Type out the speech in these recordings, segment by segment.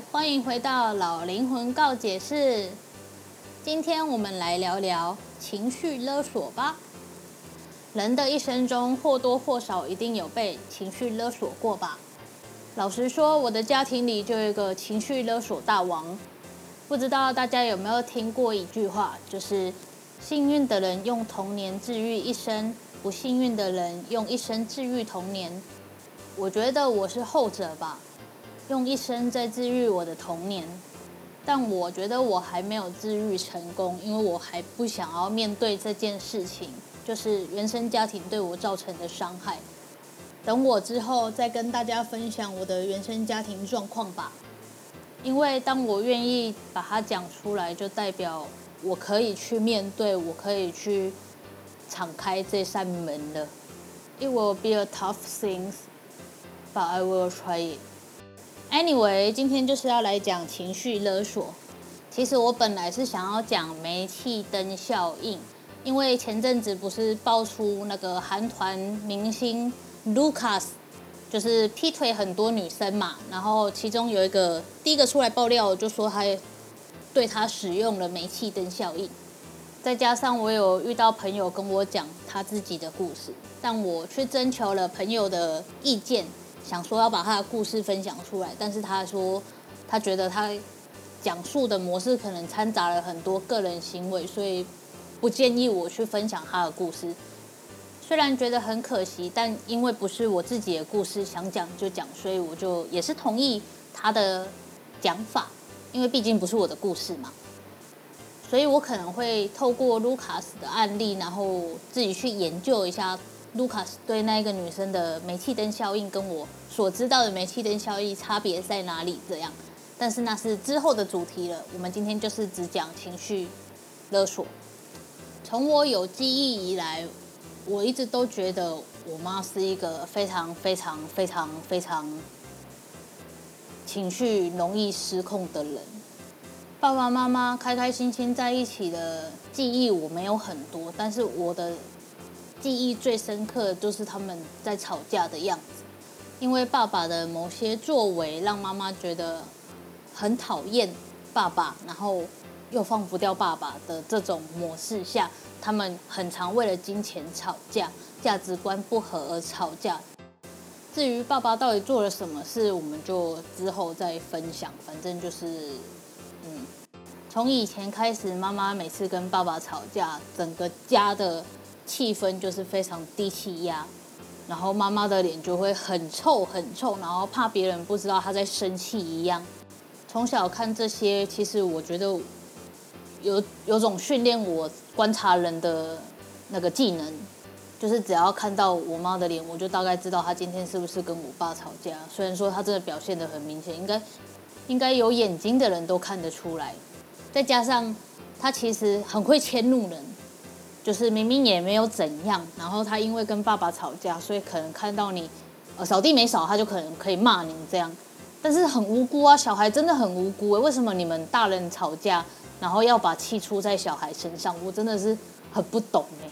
欢迎回到老灵魂告解室。今天我们来聊聊情绪勒索吧。人的一生中或多或少一定有被情绪勒索过吧？老实说，我的家庭里就有一个情绪勒索大王。不知道大家有没有听过一句话，就是幸运的人用童年治愈一生，不幸运的人用一生治愈童年。我觉得我是后者吧。用一生在治愈我的童年，但我觉得我还没有治愈成功，因为我还不想要面对这件事情，就是原生家庭对我造成的伤害。等我之后再跟大家分享我的原生家庭状况吧。因为当我愿意把它讲出来，就代表我可以去面对，我可以去敞开这扇门了。It will be a tough thing, but I will try it. Anyway，今天就是要来讲情绪勒索。其实我本来是想要讲煤气灯效应，因为前阵子不是爆出那个韩团明星 Lucas 就是劈腿很多女生嘛，然后其中有一个第一个出来爆料，就说他对他使用了煤气灯效应。再加上我有遇到朋友跟我讲他自己的故事，但我去征求了朋友的意见。想说要把他的故事分享出来，但是他说他觉得他讲述的模式可能掺杂了很多个人行为，所以不建议我去分享他的故事。虽然觉得很可惜，但因为不是我自己的故事，想讲就讲，所以我就也是同意他的讲法，因为毕竟不是我的故事嘛。所以我可能会透过卢卡斯的案例，然后自己去研究一下。卢卡斯对那一个女生的煤气灯效应跟我所知道的煤气灯效应差别在哪里？这样，但是那是之后的主题了。我们今天就是只讲情绪勒索。从我有记忆以来，我一直都觉得我妈是一个非常非常非常非常情绪容易失控的人。爸爸妈妈开开心心在一起的记忆我没有很多，但是我的。记忆最深刻的就是他们在吵架的样子，因为爸爸的某些作为让妈妈觉得很讨厌爸爸，然后又放不掉爸爸的这种模式下，他们很常为了金钱吵架，价值观不合而吵架。至于爸爸到底做了什么事，我们就之后再分享。反正就是，嗯，从以前开始，妈妈每次跟爸爸吵架，整个家的。气氛就是非常低气压，然后妈妈的脸就会很臭很臭，然后怕别人不知道她在生气一样。从小看这些，其实我觉得有有种训练我观察人的那个技能，就是只要看到我妈的脸，我就大概知道她今天是不是跟我爸吵架。虽然说她真的表现得很明显，应该应该有眼睛的人都看得出来。再加上她其实很会迁怒人。就是明明也没有怎样，然后他因为跟爸爸吵架，所以可能看到你，呃，扫地没扫，他就可能可以骂你这样，但是很无辜啊，小孩真的很无辜诶，为什么你们大人吵架，然后要把气出在小孩身上？我真的是很不懂诶。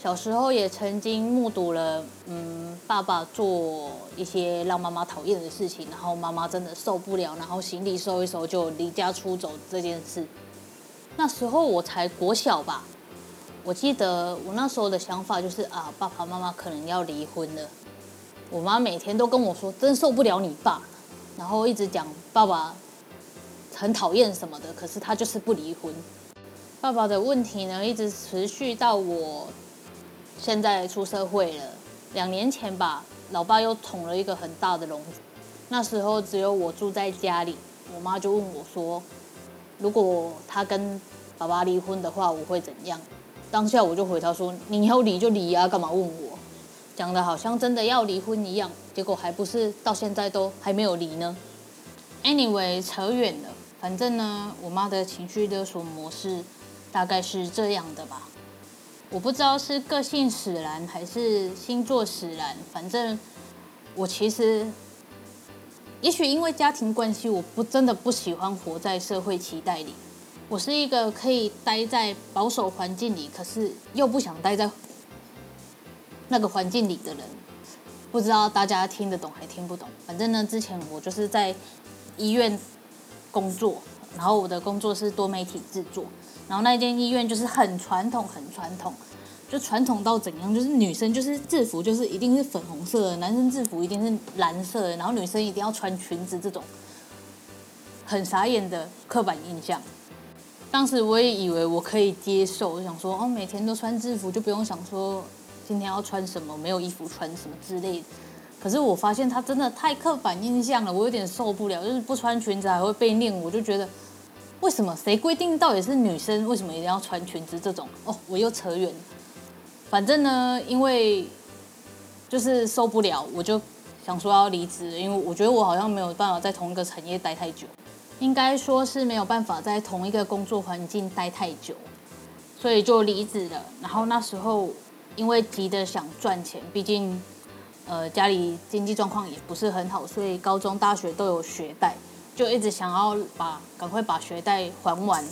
小时候也曾经目睹了，嗯，爸爸做一些让妈妈讨厌的事情，然后妈妈真的受不了，然后行李收一收就离家出走这件事。那时候我才国小吧。我记得我那时候的想法就是啊，爸爸妈妈可能要离婚了。我妈每天都跟我说，真受不了你爸，然后一直讲爸爸很讨厌什么的，可是他就是不离婚。爸爸的问题呢，一直持续到我现在出社会了，两年前吧，老爸又捅了一个很大的篓子。那时候只有我住在家里，我妈就问我说，如果他跟爸爸离婚的话，我会怎样？当下我就回他说：“你要离就离啊，干嘛问我？”讲的好像真的要离婚一样，结果还不是到现在都还没有离呢。Anyway，扯远了，反正呢，我妈的情绪勒索模式大概是这样的吧。我不知道是个性使然还是星座使然，反正我其实，也许因为家庭关系，我不真的不喜欢活在社会期待里。我是一个可以待在保守环境里，可是又不想待在那个环境里的人。不知道大家听得懂还听不懂？反正呢，之前我就是在医院工作，然后我的工作是多媒体制作，然后那间医院就是很传统，很传统，就传统到怎样？就是女生就是制服就是一定是粉红色的，男生制服一定是蓝色的，然后女生一定要穿裙子，这种很傻眼的刻板印象。当时我也以为我可以接受，我想说哦，每天都穿制服就不用想说今天要穿什么，没有衣服穿什么之类的。可是我发现他真的太刻板印象了，我有点受不了。就是不穿裙子还会被念，我就觉得为什么？谁规定到底是女生为什么一定要穿裙子？这种哦，我又扯远了。反正呢，因为就是受不了，我就想说要离职，因为我觉得我好像没有办法在同一个产业待太久。应该说是没有办法在同一个工作环境待太久，所以就离职了。然后那时候因为急着想赚钱，毕竟呃家里经济状况也不是很好，所以高中、大学都有学贷，就一直想要把赶快把学贷还完。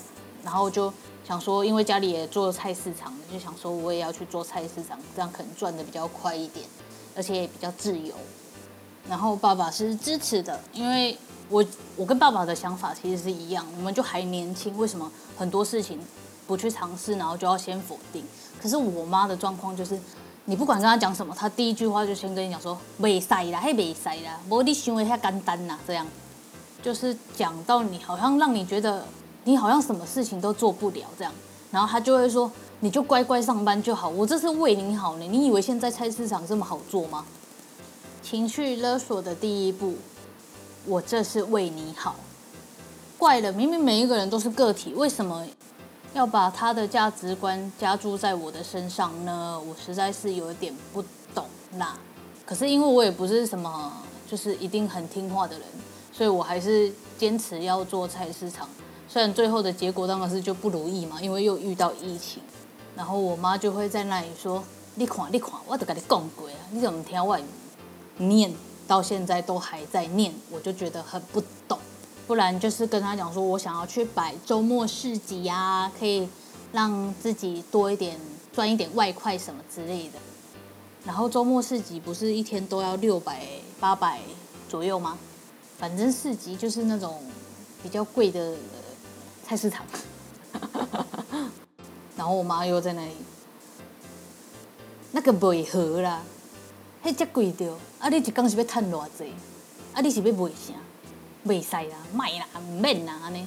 然后就想说，因为家里也做菜市场，就想说我也要去做菜市场，这样可能赚得比较快一点，而且也比较自由。然后爸爸是支持的，因为。我我跟爸爸的想法其实是一样，你们就还年轻，为什么很多事情不去尝试，然后就要先否定？可是我妈的状况就是，你不管跟她讲什么，她第一句话就先跟你讲说，没塞啦，还没塞啦，不过你想的太简单啦，这样，就是讲到你好像让你觉得你好像什么事情都做不了这样，然后她就会说，你就乖乖上班就好，我这是为你好呢，你以为现在菜市场这么好做吗？情绪勒索的第一步。我这是为你好，怪了，明明每一个人都是个体，为什么要把他的价值观加注在我的身上呢？我实在是有点不懂啦。可是因为我也不是什么就是一定很听话的人，所以我还是坚持要做菜市场。虽然最后的结果当然是就不如意嘛，因为又遇到疫情，然后我妈就会在那里说：“你看，你看，我都跟你讲过啊，你怎么听我念？”到现在都还在念，我就觉得很不懂。不然就是跟他讲说，我想要去摆周末市集啊，可以让自己多一点赚一点外快什么之类的。然后周末市集不是一天都要六百八百左右吗？反正市集就是那种比较贵的菜市场。然后我妈又在那里，那个违和啦。迄只贵着，啊！你一工是要赚偌济？啊！你是要卖啥？卖使啦，卖啦，唔免啦，安尼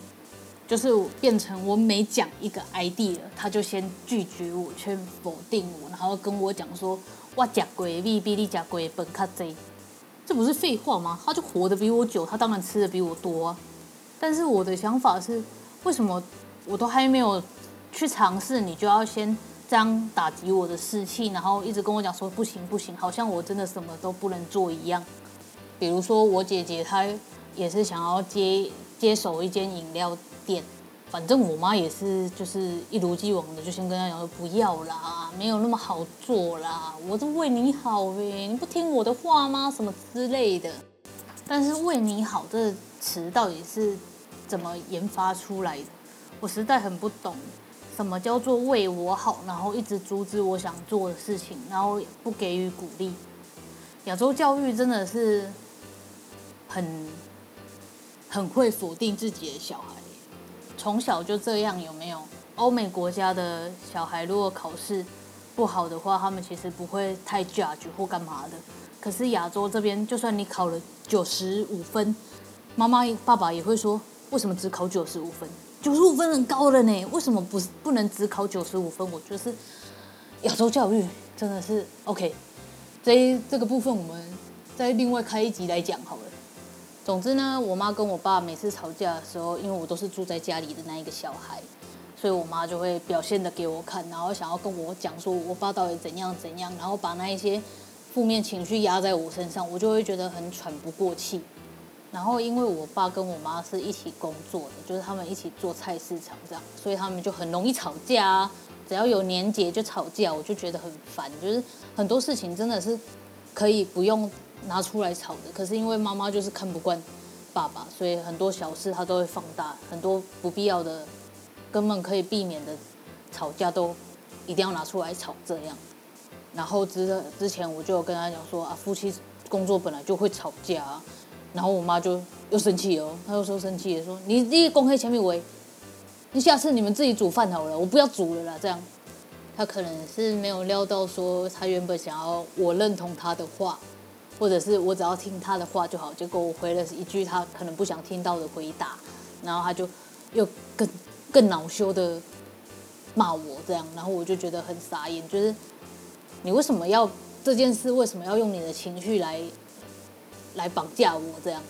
就是变成我每讲一个 idea，他就先拒绝我，先否定我，然后跟我讲说，我食过的米比你食过的饭较济，这不是废话吗？他就活得比我久，他当然吃的比我多啊。但是我的想法是，为什么我都还没有去尝试，你就要先？这样打击我的士气，然后一直跟我讲说不行不行，好像我真的什么都不能做一样。比如说我姐姐她也是想要接接手一间饮料店，反正我妈也是就是一如既往的就先跟她讲说不要啦，没有那么好做啦，我是为你好呗，你不听我的话吗？什么之类的。但是为你好这词到底是怎么研发出来的？我实在很不懂。什么叫做为我好？然后一直阻止我想做的事情，然后不给予鼓励。亚洲教育真的是很很会否定自己的小孩，从小就这样有没有？欧美国家的小孩如果考试不好的话，他们其实不会太 judge 或干嘛的。可是亚洲这边，就算你考了九十五分，妈妈爸爸也会说，为什么只考九十五分？九十五分很高了呢，为什么不不能只考九十五分？我觉得是亚洲教育真的是 OK。这这个部分我们再另外开一集来讲好了。总之呢，我妈跟我爸每次吵架的时候，因为我都是住在家里的那一个小孩，所以我妈就会表现的给我看，然后想要跟我讲说我爸到底怎样怎样，然后把那一些负面情绪压在我身上，我就会觉得很喘不过气。然后因为我爸跟我妈是一起工作的，就是他们一起做菜市场这样，所以他们就很容易吵架啊。只要有年节就吵架，我就觉得很烦。就是很多事情真的是可以不用。拿出来吵的，可是因为妈妈就是看不惯爸爸，所以很多小事她都会放大，很多不必要的、根本可以避免的吵架都一定要拿出来吵这样。然后之之前我就跟他讲说啊，夫妻工作本来就会吵架啊。然后我妈就又生气哦，她又说生气了，说你你公开前面我，你下次你们自己煮饭好了，我不要煮了啦。这样，她可能是没有料到说她原本想要我认同她的话。或者是我只要听她的话就好，结果我回了一句她可能不想听到的回答，然后她就又更更恼羞的骂我这样，然后我就觉得很傻眼，就是你为什么要这件事？为什么要用你的情绪来来绑架我这样？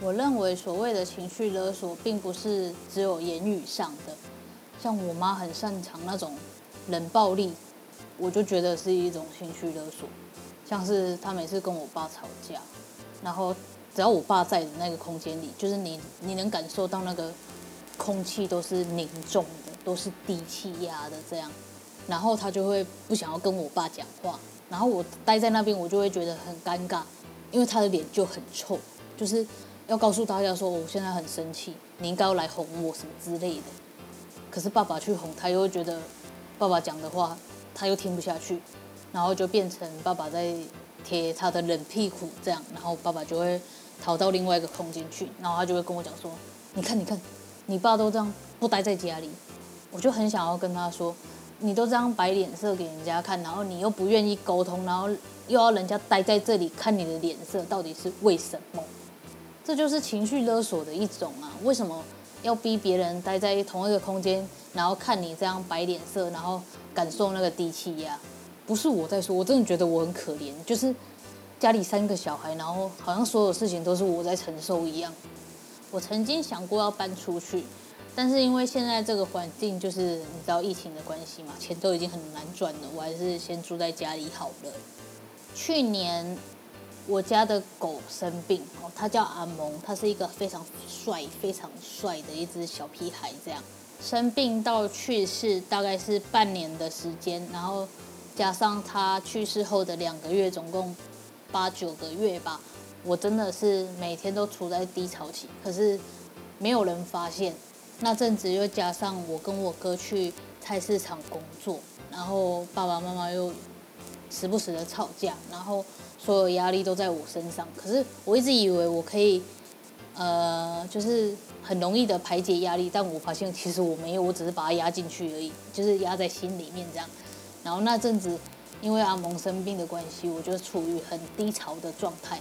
我认为所谓的情绪勒索，并不是只有言语上的，像我妈很擅长那种冷暴力，我就觉得是一种情绪勒索。像是她每次跟我爸吵架，然后只要我爸在的那个空间里，就是你你能感受到那个空气都是凝重的，都是低气压的这样，然后他就会不想要跟我爸讲话，然后我待在那边，我就会觉得很尴尬，因为他的脸就很臭，就是要告诉大家说我现在很生气，你应该要来哄我什么之类的，可是爸爸去哄他，又会觉得爸爸讲的话他又听不下去。然后就变成爸爸在贴他的冷屁股这样，然后爸爸就会逃到另外一个空间去，然后他就会跟我讲说：“你看，你看，你爸都这样不待在家里。”我就很想要跟他说：“你都这样摆脸色给人家看，然后你又不愿意沟通，然后又要人家待在这里看你的脸色，到底是为什么？这就是情绪勒索的一种啊！为什么要逼别人待在同一个空间，然后看你这样摆脸色，然后感受那个低气压？”不是我在说，我真的觉得我很可怜，就是家里三个小孩，然后好像所有事情都是我在承受一样。我曾经想过要搬出去，但是因为现在这个环境，就是你知道疫情的关系嘛，钱都已经很难赚了，我还是先住在家里好了。去年我家的狗生病哦，它叫阿蒙，它是一个非常帅、非常帅的一只小屁孩，这样生病到去世大概是半年的时间，然后。加上他去世后的两个月，总共八九个月吧。我真的是每天都处在低潮期，可是没有人发现。那阵子又加上我跟我哥去菜市场工作，然后爸爸妈妈又时不时的吵架，然后所有压力都在我身上。可是我一直以为我可以，呃，就是很容易的排解压力，但我发现其实我没有，我只是把它压进去而已，就是压在心里面这样。然后那阵子，因为阿蒙生病的关系，我就处于很低潮的状态。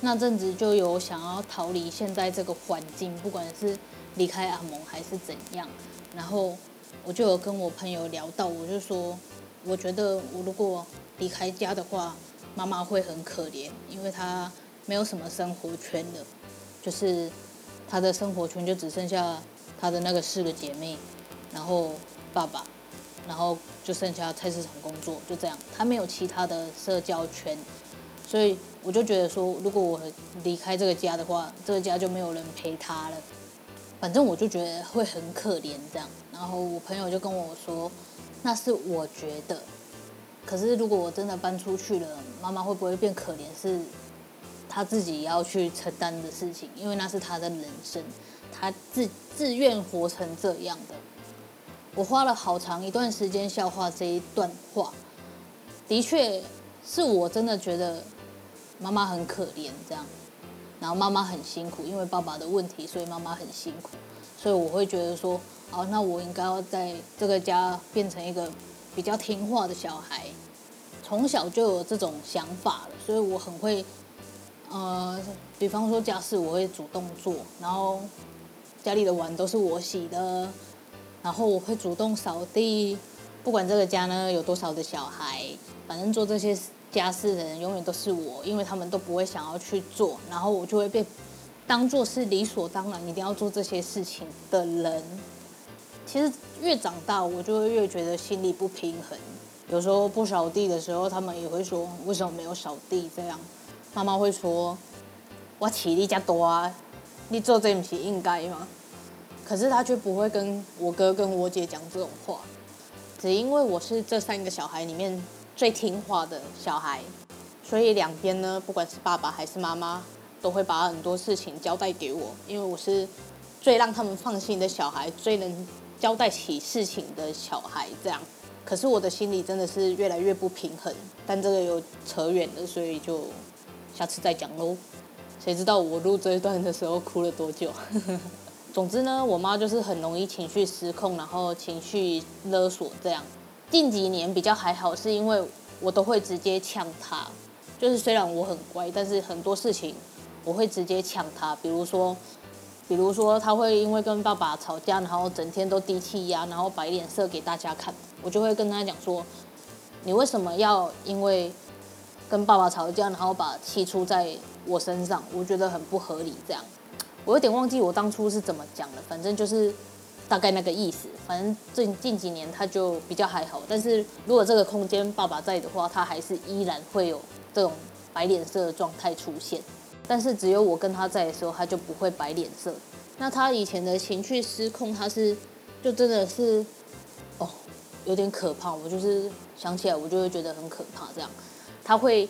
那阵子就有想要逃离现在这个环境，不管是离开阿蒙还是怎样。然后我就有跟我朋友聊到，我就说，我觉得我如果离开家的话，妈妈会很可怜，因为她没有什么生活圈了，就是她的生活圈就只剩下她的那个四个姐妹，然后爸爸。然后就剩下菜市场工作，就这样，她没有其他的社交圈，所以我就觉得说，如果我离开这个家的话，这个家就没有人陪她了。反正我就觉得会很可怜这样。然后我朋友就跟我说，那是我觉得，可是如果我真的搬出去了，妈妈会不会变可怜？是他自己要去承担的事情，因为那是他的人生，他自自愿活成这样的。我花了好长一段时间消化这一段话，的确是我真的觉得妈妈很可怜这样，然后妈妈很辛苦，因为爸爸的问题，所以妈妈很辛苦。所以我会觉得说，哦，那我应该要在这个家变成一个比较听话的小孩。从小就有这种想法了，所以我很会，呃，比方说家事我会主动做，然后家里的碗都是我洗的，然后我会主动扫地，不管这个家呢有多少的小孩，反正做这些家事的人永远都是我，因为他们都不会想要去做，然后我就会被。当做是理所当然，一定要做这些事情的人，其实越长大，我就会越觉得心里不平衡。有时候不扫地的时候，他们也会说：“为什么没有扫地？”这样，妈妈会说：“我起力加多啊，你做这不是应该吗？”可是他却不会跟我哥跟我姐讲这种话，只因为我是这三个小孩里面最听话的小孩，所以两边呢，不管是爸爸还是妈妈。都会把很多事情交代给我，因为我是最让他们放心的小孩，最能交代起事情的小孩。这样，可是我的心里真的是越来越不平衡。但这个有扯远了，所以就下次再讲喽。谁知道我录这一段的时候哭了多久？总之呢，我妈就是很容易情绪失控，然后情绪勒索这样。近几年比较还好，是因为我都会直接呛他。就是虽然我很乖，但是很多事情。我会直接呛他，比如说，比如说他会因为跟爸爸吵架，然后整天都低气压，然后摆脸色给大家看，我就会跟他讲说，你为什么要因为跟爸爸吵架，然后把气出在我身上？我觉得很不合理。这样，我有点忘记我当初是怎么讲的，反正就是大概那个意思。反正近近几年他就比较还好，但是如果这个空间爸爸在的话，他还是依然会有这种摆脸色的状态出现。但是只有我跟他在的时候，他就不会摆脸色。那他以前的情绪失控，他是就真的是哦，有点可怕。我就是想起来，我就会觉得很可怕。这样，他会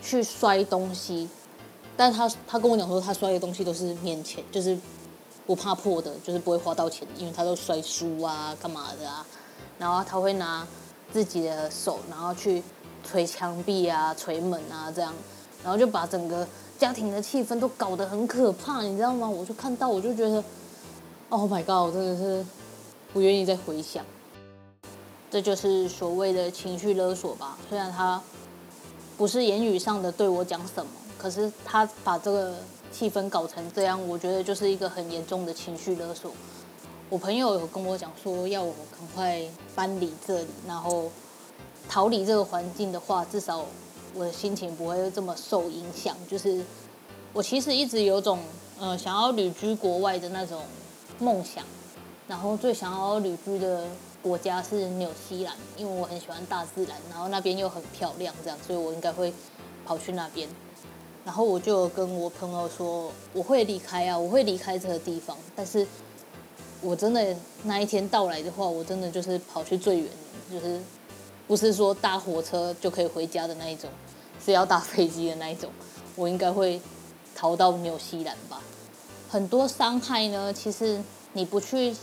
去摔东西，但他他跟我讲说，他摔的东西都是面前，就是不怕破的，就是不会花到钱，因为他都摔书啊，干嘛的啊。然后他会拿自己的手，然后去捶墙壁啊、捶门啊，这样，然后就把整个。家庭的气氛都搞得很可怕，你知道吗？我就看到，我就觉得，Oh my god，我真的是不愿意再回想。这就是所谓的情绪勒索吧。虽然他不是言语上的对我讲什么，可是他把这个气氛搞成这样，我觉得就是一个很严重的情绪勒索。我朋友有跟我讲说，要我赶快搬离这里，然后逃离这个环境的话，至少。我的心情不会这么受影响，就是我其实一直有种呃想要旅居国外的那种梦想，然后最想要旅居的国家是纽西兰，因为我很喜欢大自然，然后那边又很漂亮，这样，所以我应该会跑去那边。然后我就跟我朋友说，我会离开啊，我会离开这个地方，但是我真的那一天到来的话，我真的就是跑去最远，就是。不是说搭火车就可以回家的那一种，是要搭飞机的那一种。我应该会逃到纽西兰吧。很多伤害呢，其实你不去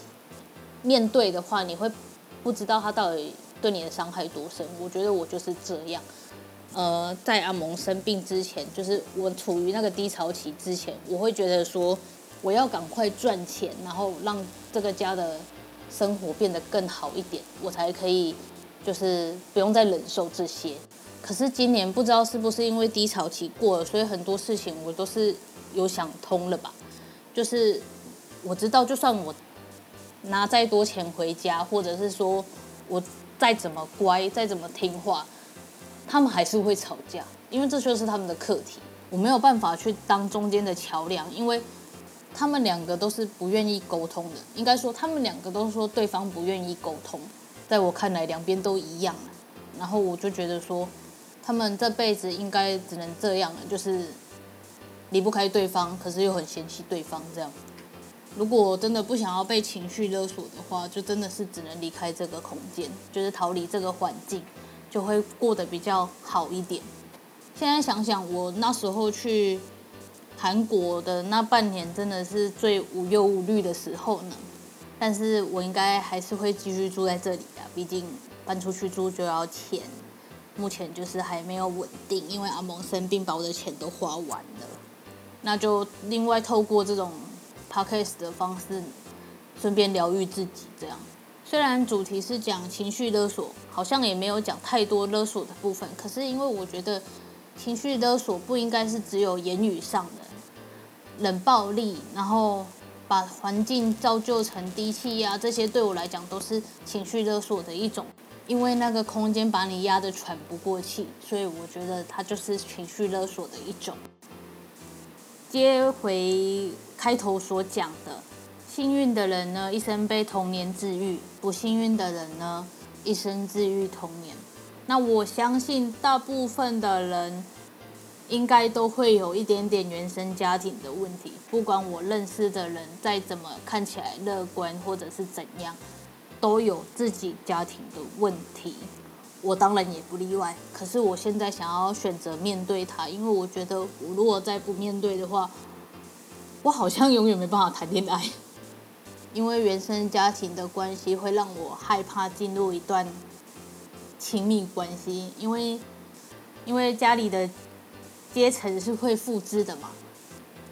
面对的话，你会不知道他到底对你的伤害多深。我觉得我就是这样。呃，在阿蒙生病之前，就是我处于那个低潮期之前，我会觉得说我要赶快赚钱，然后让这个家的生活变得更好一点，我才可以。就是不用再忍受这些，可是今年不知道是不是因为低潮期过了，所以很多事情我都是有想通了吧。就是我知道，就算我拿再多钱回家，或者是说我再怎么乖，再怎么听话，他们还是会吵架，因为这就是他们的课题。我没有办法去当中间的桥梁，因为他们两个都是不愿意沟通的。应该说，他们两个都说对方不愿意沟通。在我看来，两边都一样，然后我就觉得说，他们这辈子应该只能这样了，就是离不开对方，可是又很嫌弃对方这样。如果真的不想要被情绪勒索的话，就真的是只能离开这个空间，就是逃离这个环境，就会过得比较好一点。现在想想，我那时候去韩国的那半年，真的是最无忧无虑的时候呢。但是我应该还是会继续住在这里啊，毕竟搬出去住就要钱，目前就是还没有稳定，因为阿蒙生病把我的钱都花完了，那就另外透过这种 podcast 的方式，顺便疗愈自己。这样，虽然主题是讲情绪勒索，好像也没有讲太多勒索的部分。可是因为我觉得情绪勒索不应该是只有言语上的冷暴力，然后把环境造就成低气压，这些对我来讲都是情绪勒索的一种。因为那个空间把你压得喘不过气，所以我觉得它就是情绪勒索的一种。接回开头所讲的，幸运的人呢，一生被童年治愈；不幸运的人呢，一生治愈童年。那我相信大部分的人应该都会有一点点原生家庭的问题，不管我认识的人再怎么看起来乐观或者是怎样。都有自己家庭的问题，我当然也不例外。可是我现在想要选择面对它，因为我觉得我如果再不面对的话，我好像永远没办法谈恋爱。因为原生家庭的关系会让我害怕进入一段亲密关系，因为因为家里的阶层是会复制的嘛，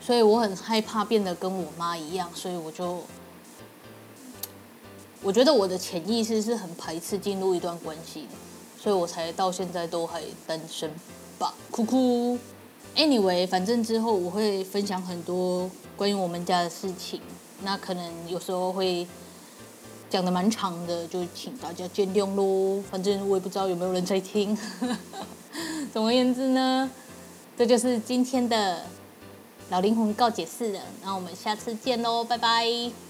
所以我很害怕变得跟我妈一样，所以我就。我觉得我的潜意识是很排斥进入一段关系的，所以我才到现在都还单身吧，哭哭。Anyway，反正之后我会分享很多关于我们家的事情，那可能有时候会讲的蛮长的，就请大家见谅喽。反正我也不知道有没有人在听。总而言之呢，这就是今天的老灵魂告解释了。那我们下次见喽，拜拜。